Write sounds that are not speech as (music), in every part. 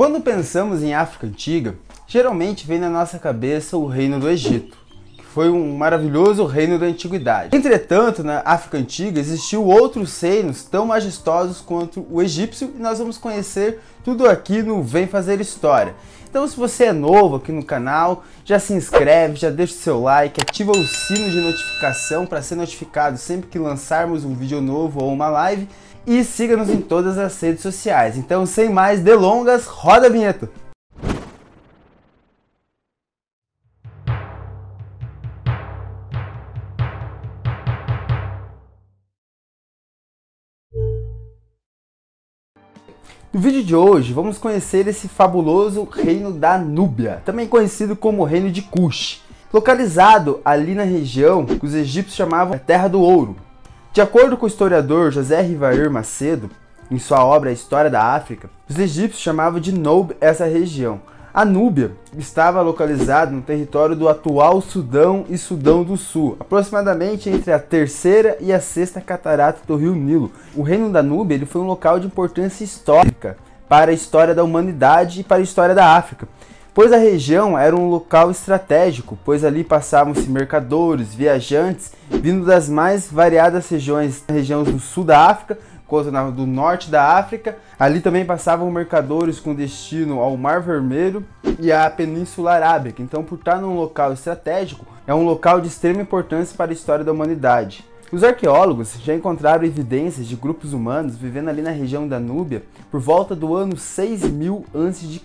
Quando pensamos em África Antiga, geralmente vem na nossa cabeça o Reino do Egito, que foi um maravilhoso reino da antiguidade. Entretanto, na África Antiga existiu outros reinos tão majestosos quanto o egípcio e nós vamos conhecer tudo aqui no Vem Fazer História. Então, se você é novo aqui no canal, já se inscreve, já deixa o seu like, ativa o sino de notificação para ser notificado sempre que lançarmos um vídeo novo ou uma live e siga-nos em todas as redes sociais. Então, sem mais delongas, roda a vinheta! No vídeo de hoje vamos conhecer esse fabuloso reino da Núbia, também conhecido como Reino de Cush, localizado ali na região que os egípcios chamavam Terra do Ouro, de acordo com o historiador José Rivair Macedo, em sua obra História da África, os egípcios chamavam de Noub essa região. A Núbia estava localizada no território do atual Sudão e Sudão do Sul, aproximadamente entre a terceira e a sexta catarata do rio Nilo. O reino da Núbia ele foi um local de importância histórica para a história da humanidade e para a história da África pois a região era um local estratégico, pois ali passavam-se mercadores, viajantes, vindo das mais variadas regiões, regiões do sul da África, quanto do norte da África. Ali também passavam mercadores com destino ao Mar Vermelho e à Península Arábica. Então, por estar num local estratégico, é um local de extrema importância para a história da humanidade. Os arqueólogos já encontraram evidências de grupos humanos vivendo ali na região da Núbia por volta do ano 6000 a.C.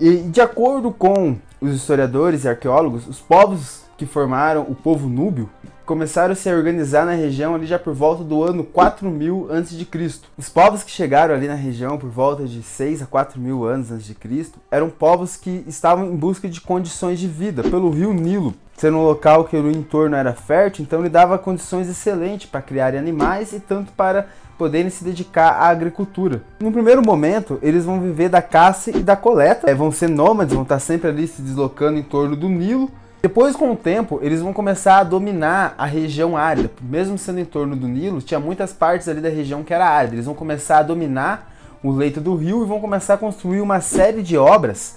E de acordo com os historiadores e arqueólogos, os povos que formaram o povo núbio começaram a se organizar na região ali já por volta do ano 4000 a.C. Os povos que chegaram ali na região por volta de 6 a 4 mil anos antes de Cristo eram povos que estavam em busca de condições de vida pelo rio Nilo, sendo um local que o entorno era fértil, então ele dava condições excelentes para criar animais e tanto para poderem se dedicar à agricultura. No primeiro momento, eles vão viver da caça e da coleta, é, vão ser nômades, vão estar sempre ali se deslocando em torno do Nilo. Depois, com o tempo, eles vão começar a dominar a região árida. Mesmo sendo em torno do Nilo, tinha muitas partes ali da região que era árida. Eles vão começar a dominar o leito do rio e vão começar a construir uma série de obras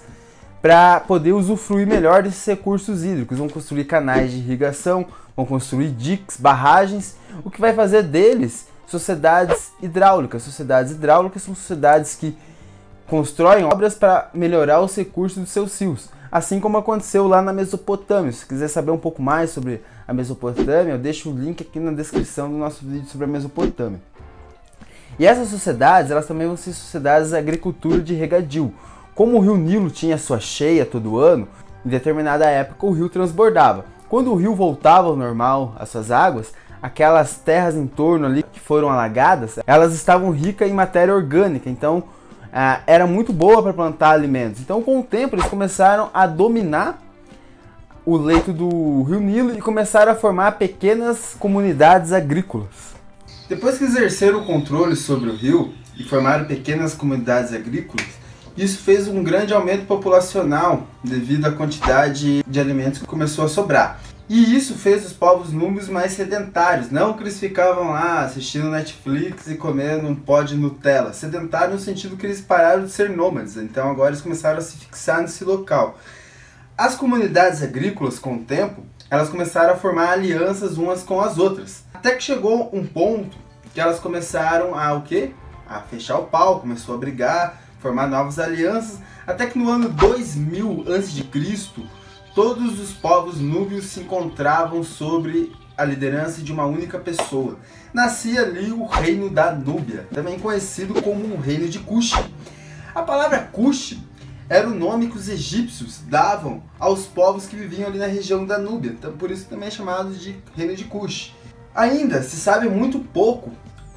para poder usufruir melhor desses recursos hídricos. Vão construir canais de irrigação, vão construir diques, barragens, o que vai fazer deles sociedades hidráulicas. Sociedades hidráulicas são sociedades que constroem obras para melhorar os recursos dos seus rios, assim como aconteceu lá na Mesopotâmia. Se quiser saber um pouco mais sobre a Mesopotâmia, eu deixo o link aqui na descrição do nosso vídeo sobre a Mesopotâmia. E essas sociedades, elas também vão ser sociedades de agricultura de regadio. Como o rio Nilo tinha sua cheia todo ano, em determinada época o rio transbordava. Quando o rio voltava ao normal, às suas águas, aquelas terras em torno ali que foram alagadas, elas estavam ricas em matéria orgânica, então ah, era muito boa para plantar alimentos. Então, com o tempo, eles começaram a dominar o leito do Rio Nilo e começaram a formar pequenas comunidades agrícolas. Depois que exerceram o controle sobre o rio e formaram pequenas comunidades agrícolas, isso fez um grande aumento populacional devido à quantidade de alimentos que começou a sobrar. E isso fez os povos núbios mais sedentários, não que eles ficavam lá assistindo Netflix e comendo um pó de Nutella. Sedentário no sentido que eles pararam de ser nômades, então agora eles começaram a se fixar nesse local. As comunidades agrícolas, com o tempo, elas começaram a formar alianças umas com as outras. Até que chegou um ponto que elas começaram a o quê? A fechar o pau, começou a brigar, formar novas alianças, até que no ano 2000 a.C., todos os povos núbios se encontravam sobre a liderança de uma única pessoa. Nascia ali o reino da Núbia, também conhecido como o reino de Cush. A palavra Cush era o nome que os egípcios davam aos povos que viviam ali na região da Núbia, então por isso também é chamado de reino de Cush. Ainda se sabe muito pouco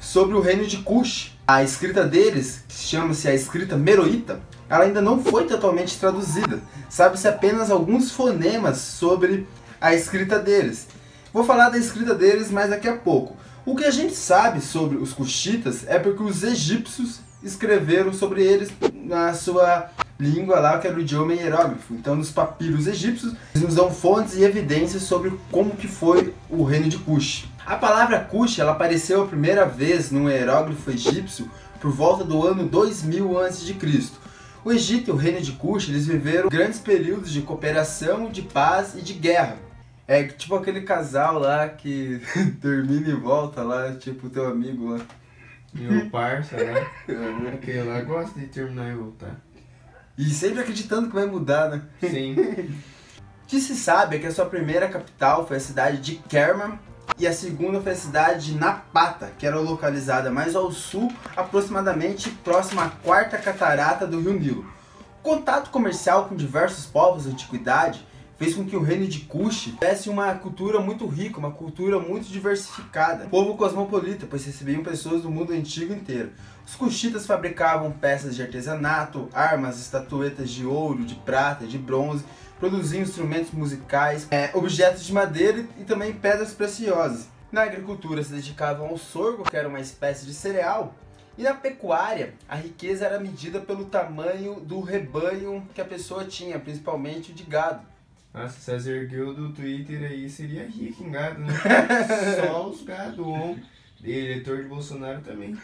sobre o reino de Cush. A escrita deles, que chama-se a escrita meroíta, ela ainda não foi totalmente traduzida. Sabe-se apenas alguns fonemas sobre a escrita deles. Vou falar da escrita deles mais daqui a pouco. O que a gente sabe sobre os cuxitas é porque os egípcios escreveram sobre eles na sua língua lá, que era o idioma hierógrafo. Então, nos papiros egípcios, eles nos dão fontes e evidências sobre como que foi o reino de Cush. A palavra Cush, ela apareceu a primeira vez no hierógrafo egípcio por volta do ano 2000 a.C. O Egito e o reino de Kush, eles viveram grandes períodos de cooperação, de paz e de guerra. É tipo aquele casal lá que (laughs) termina e volta lá, tipo teu amigo lá. Meu parça, né? (laughs) Aquele lá gosta de terminar e voltar. E sempre acreditando que vai mudar, né? Sim. O que se sabe é que a sua primeira capital foi a cidade de Kerman e a segunda foi a cidade de Napata, que era localizada mais ao sul, aproximadamente próxima à quarta catarata do Rio Nilo. O contato comercial com diversos povos da antiguidade fez com que o reino de Kush tivesse uma cultura muito rica, uma cultura muito diversificada. Povo cosmopolita, pois recebiam pessoas do mundo antigo inteiro. Os Kushitas fabricavam peças de artesanato, armas, estatuetas de ouro, de prata, de bronze, produziam instrumentos musicais, é, objetos de madeira e também pedras preciosas. Na agricultura se dedicavam ao sorgo, que era uma espécie de cereal, e na pecuária, a riqueza era medida pelo tamanho do rebanho que a pessoa tinha, principalmente de gado. Nossa, César ergueu do Twitter aí seria rico em gado, né? (laughs) Só os gado on. E eleitor de Bolsonaro também.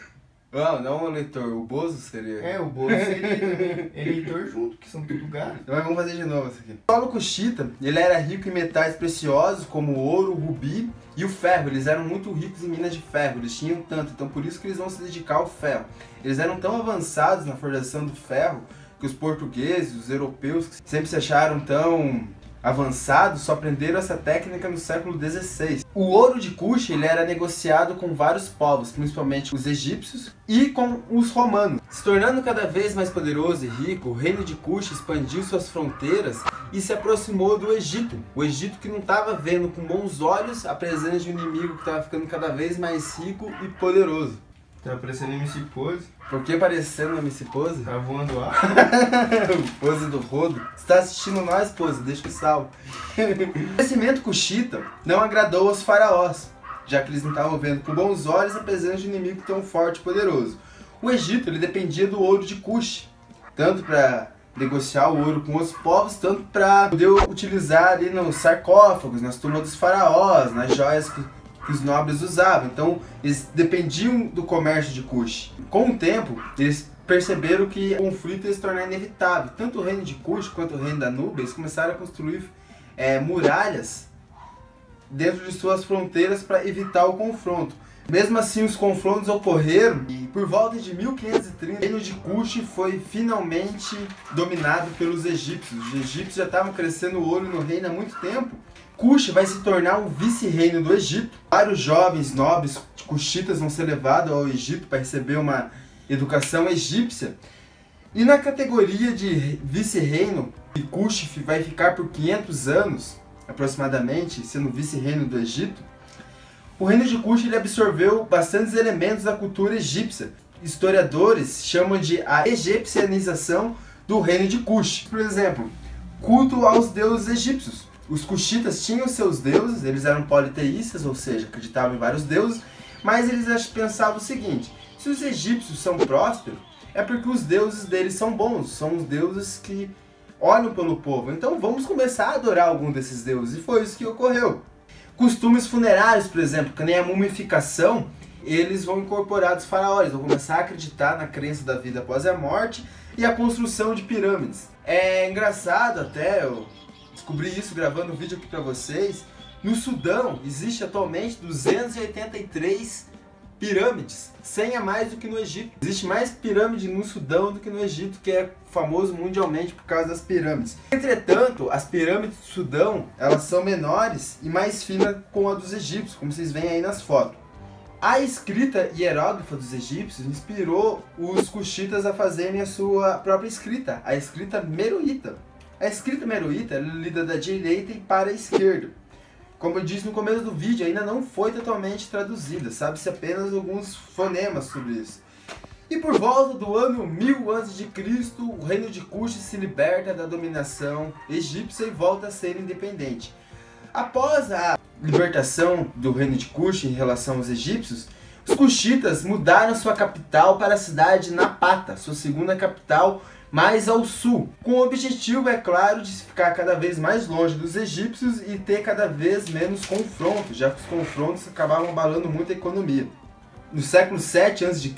Não, não o eleitor, o Bozo seria. É, o Bozo seria também. Eleitor junto, que são tudo gado. Mas vamos fazer de novo isso aqui. O solo Cuxita, ele era rico em metais preciosos como o ouro, o rubi e o ferro. Eles eram muito ricos em minas de ferro, eles tinham tanto, então por isso que eles vão se dedicar ao ferro. Eles eram tão avançados na forjação do ferro que os portugueses, os europeus, sempre se acharam tão avançados só aprenderam essa técnica no século XVI. O ouro de Kush ele era negociado com vários povos, principalmente os egípcios e com os romanos. Se tornando cada vez mais poderoso e rico, o reino de Kush expandiu suas fronteiras e se aproximou do Egito. O Egito que não estava vendo com bons olhos a presença de um inimigo que estava ficando cada vez mais rico e poderoso. Tá parecendo MC Pose. Por que parecendo MC Pose? Tá voando lá. (laughs) pose do rodo. Você tá assistindo nós, Pose? Deixa o salve. o (laughs) crescimento cuxita não agradou aos faraós, já que eles não estavam vendo com bons olhos a presença de um inimigo tão forte e poderoso. O Egito ele dependia do ouro de Cush, tanto para negociar o ouro com os povos, tanto para poder utilizar ali nos sarcófagos, nas tumbas dos faraós, nas joias que que os nobres usavam. Então, eles dependiam do comércio de Kush. Com o tempo, eles perceberam que o conflito ia se tornar inevitável. Tanto o reino de Kush quanto o reino da Nubia, eles começaram a construir é, muralhas dentro de suas fronteiras para evitar o confronto. Mesmo assim, os confrontos ocorreram e por volta de 1530, o reino de Kush foi finalmente dominado pelos egípcios. Os egípcios já estavam crescendo o olho no reino há muito tempo Cush vai se tornar um vice-reino do Egito. Vários jovens nobres cuxitas vão ser levados ao Egito para receber uma educação egípcia. E na categoria de vice-reino, Cush vai ficar por 500 anos, aproximadamente, sendo vice-reino do Egito. O reino de Cush ele absorveu bastantes elementos da cultura egípcia. Historiadores chamam de a egipcianização do reino de Cush. Por exemplo, culto aos deuses egípcios. Os Cuxitas tinham seus deuses, eles eram politeístas, ou seja, acreditavam em vários deuses, mas eles pensavam o seguinte: se os egípcios são prósperos, é porque os deuses deles são bons, são os deuses que olham pelo povo. Então vamos começar a adorar algum desses deuses. E foi isso que ocorreu. Costumes funerários, por exemplo, que nem a mumificação, eles vão incorporar dos faraós, vão começar a acreditar na crença da vida após a morte e a construção de pirâmides. É engraçado até, eu descobri isso gravando um vídeo aqui para vocês. No Sudão existe atualmente 283 pirâmides, 100 a mais do que no Egito. Existe mais pirâmide no Sudão do que no Egito, que é famoso mundialmente por causa das pirâmides. Entretanto, as pirâmides do Sudão, elas são menores e mais finas com a dos egípcios, como vocês veem aí nas fotos. A escrita hieróglifa dos egípcios inspirou os cuxitas a fazerem a sua própria escrita, a escrita meroíta. A escrita meroíta é lida da direita e para a esquerda. Como eu disse no começo do vídeo, ainda não foi totalmente traduzida, sabe-se apenas alguns fonemas sobre isso. E por volta do ano 1000 a.C., o reino de Cush se liberta da dominação egípcia e volta a ser independente. Após a libertação do reino de Cush em relação aos egípcios, os Cushitas mudaram sua capital para a cidade de Napata, sua segunda capital, mais ao sul, com o objetivo, é claro, de ficar cada vez mais longe dos egípcios e ter cada vez menos confrontos, já que os confrontos acabavam abalando muito a economia. No século 7 a.C.,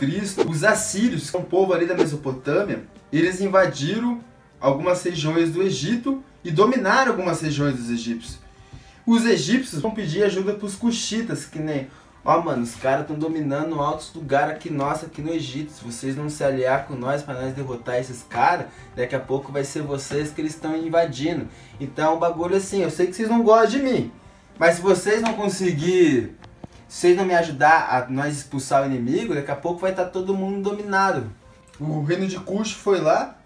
os assírios, que é um povo ali da Mesopotâmia, eles invadiram algumas regiões do Egito e dominaram algumas regiões dos egípcios. Os egípcios vão pedir ajuda para os cuxitas, que nem Ó, mano, os caras estão dominando altos lugares aqui, nossa, aqui no Egito. Se vocês não se aliar com nós para nós derrotar esses caras, daqui a pouco vai ser vocês que eles estão invadindo. Então, o bagulho é assim, eu sei que vocês não gostam de mim, mas se vocês não conseguir, se vocês não me ajudar a nós expulsar o inimigo, daqui a pouco vai estar tá todo mundo dominado. O reino de Cush foi lá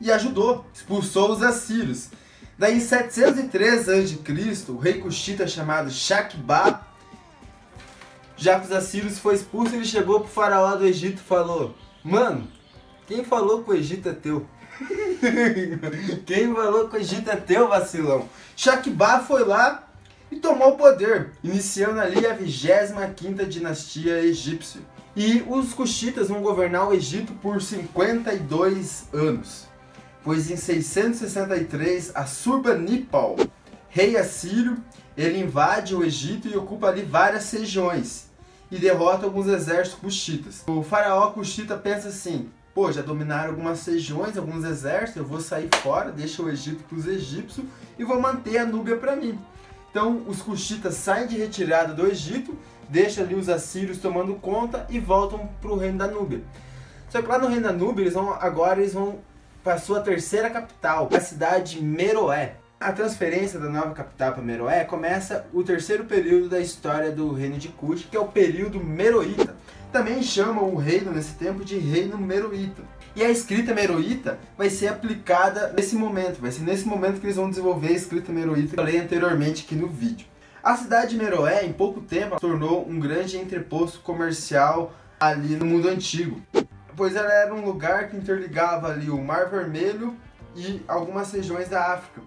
e ajudou, expulsou os assírios. Daí em 703 a.C., o rei Cushita chamado Shakba já que os assírios foi expulso, ele chegou pro faraó do Egito e falou: Mano, quem falou que o Egito é teu? (laughs) quem falou que o Egito é teu, vacilão? Shakba foi lá e tomou o poder, iniciando ali a 25 dinastia egípcia. E os Cuxitas vão governar o Egito por 52 anos. Pois em 663, Assurbanipal, rei assírio, ele invade o Egito e ocupa ali várias regiões e derrota alguns exércitos cuxitas. O faraó cuxita pensa assim: pô, já dominaram algumas regiões, alguns exércitos, eu vou sair fora, deixa o Egito para os egípcios e vou manter a Núbia para mim. Então os cuxitas saem de retirada do Egito, deixam ali os assírios tomando conta e voltam para o reino da Núbia. Só que lá no reino da Núbia, eles vão, agora eles vão para sua terceira capital, a cidade Meroé. A transferência da nova capital para Meroé começa o terceiro período da história do reino de Cush, que é o período Meroíta. Também chamam o reino nesse tempo de reino Meroíta. E a escrita meroíta vai ser aplicada nesse momento, vai ser nesse momento que eles vão desenvolver a escrita meroíta que eu falei anteriormente aqui no vídeo. A cidade de Meroé, em pouco tempo, tornou um grande entreposto comercial ali no mundo antigo, pois ela era um lugar que interligava ali o Mar Vermelho e algumas regiões da África.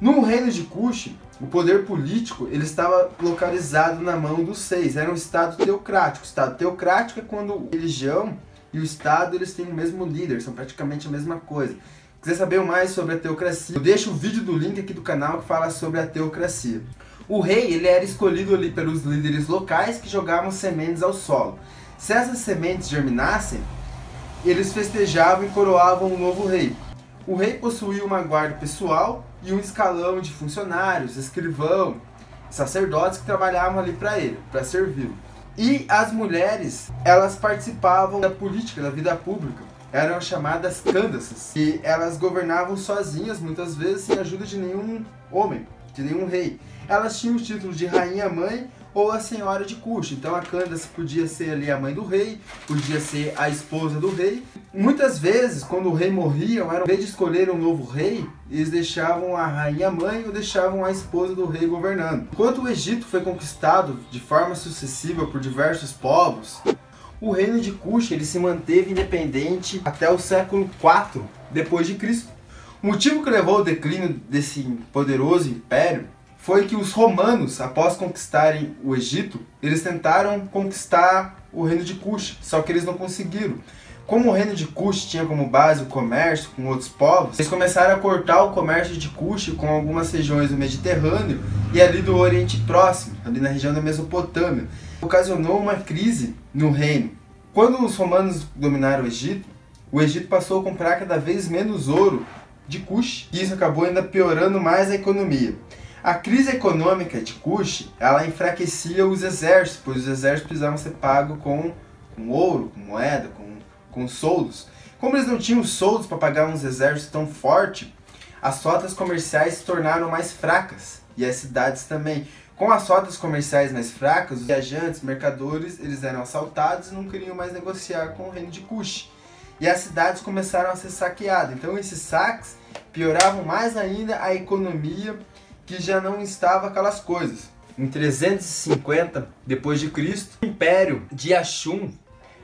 No reino de Cush, o poder político ele estava localizado na mão dos seis. Era um estado teocrático. O estado teocrático é quando a religião e o estado eles têm o mesmo líder, são praticamente a mesma coisa. Quiser saber mais sobre a teocracia, eu deixo o vídeo do link aqui do canal que fala sobre a teocracia. O rei ele era escolhido ali pelos líderes locais que jogavam sementes ao solo. Se essas sementes germinassem, eles festejavam e coroavam um novo rei. O rei possuía uma guarda pessoal e um escalão de funcionários, escrivão, sacerdotes que trabalhavam ali para ele, para servir. E as mulheres, elas participavam da política, da vida pública. Eram chamadas candaças. E elas governavam sozinhas, muitas vezes sem ajuda de nenhum homem, de nenhum rei. Elas tinham o título de rainha-mãe ou a senhora de Cuxa. Então a Candace podia ser ali a mãe do rei, podia ser a esposa do rei. Muitas vezes, quando o rei morria, ao invés de escolher um novo rei, eles deixavam a rainha mãe ou deixavam a esposa do rei governando. Enquanto o Egito foi conquistado de forma sucessiva por diversos povos, o reino de Cuxa ele se manteve independente até o século IV depois de Cristo. O motivo que levou ao declínio desse poderoso império foi que os romanos, após conquistarem o Egito, eles tentaram conquistar o reino de Cush, só que eles não conseguiram. Como o reino de Cush tinha como base o comércio com outros povos, eles começaram a cortar o comércio de Cush com algumas regiões do Mediterrâneo e ali do Oriente Próximo, ali na região da Mesopotâmia. Ocasionou uma crise no reino. Quando os romanos dominaram o Egito, o Egito passou a comprar cada vez menos ouro de Cush, e isso acabou ainda piorando mais a economia. A crise econômica de Kush, ela enfraquecia os exércitos, pois os exércitos precisavam ser pagos com, com ouro, com moeda, com, com soldos. Como eles não tinham soldos para pagar uns exércitos tão fortes, as rotas comerciais se tornaram mais fracas e as cidades também. Com as rotas comerciais mais fracas, os viajantes, mercadores, eles eram assaltados e não queriam mais negociar com o reino de Kush. E as cidades começaram a ser saqueadas. Então esses saques pioravam mais ainda a economia que já não estava aquelas coisas. Em 350 depois de Cristo, o Império de Ashum,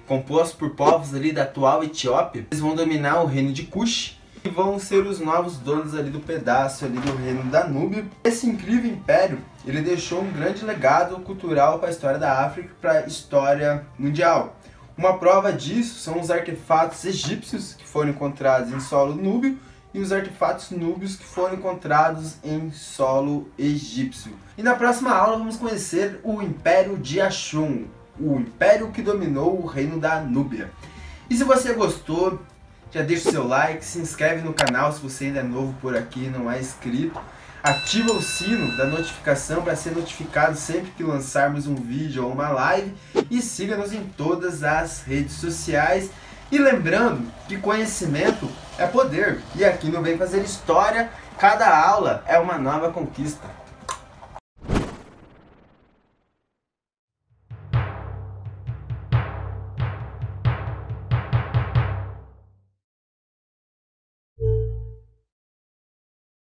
composto por povos ali da atual Etiópia, eles vão dominar o reino de Cush e vão ser os novos donos ali do pedaço ali do reino da Núbia. Esse incrível império, ele deixou um grande legado cultural para a história da África e para a história mundial. Uma prova disso são os artefatos egípcios que foram encontrados em solo núbio e os artefatos núbios que foram encontrados em solo egípcio. E na próxima aula vamos conhecer o Império de Ashum, o império que dominou o reino da Núbia. E se você gostou, Já deixa o seu like, se inscreve no canal se você ainda é novo por aqui e não é inscrito. Ativa o sino da notificação para ser notificado sempre que lançarmos um vídeo ou uma live. E siga-nos em todas as redes sociais. E lembrando que conhecimento é poder. E aqui não vem fazer história, cada aula é uma nova conquista.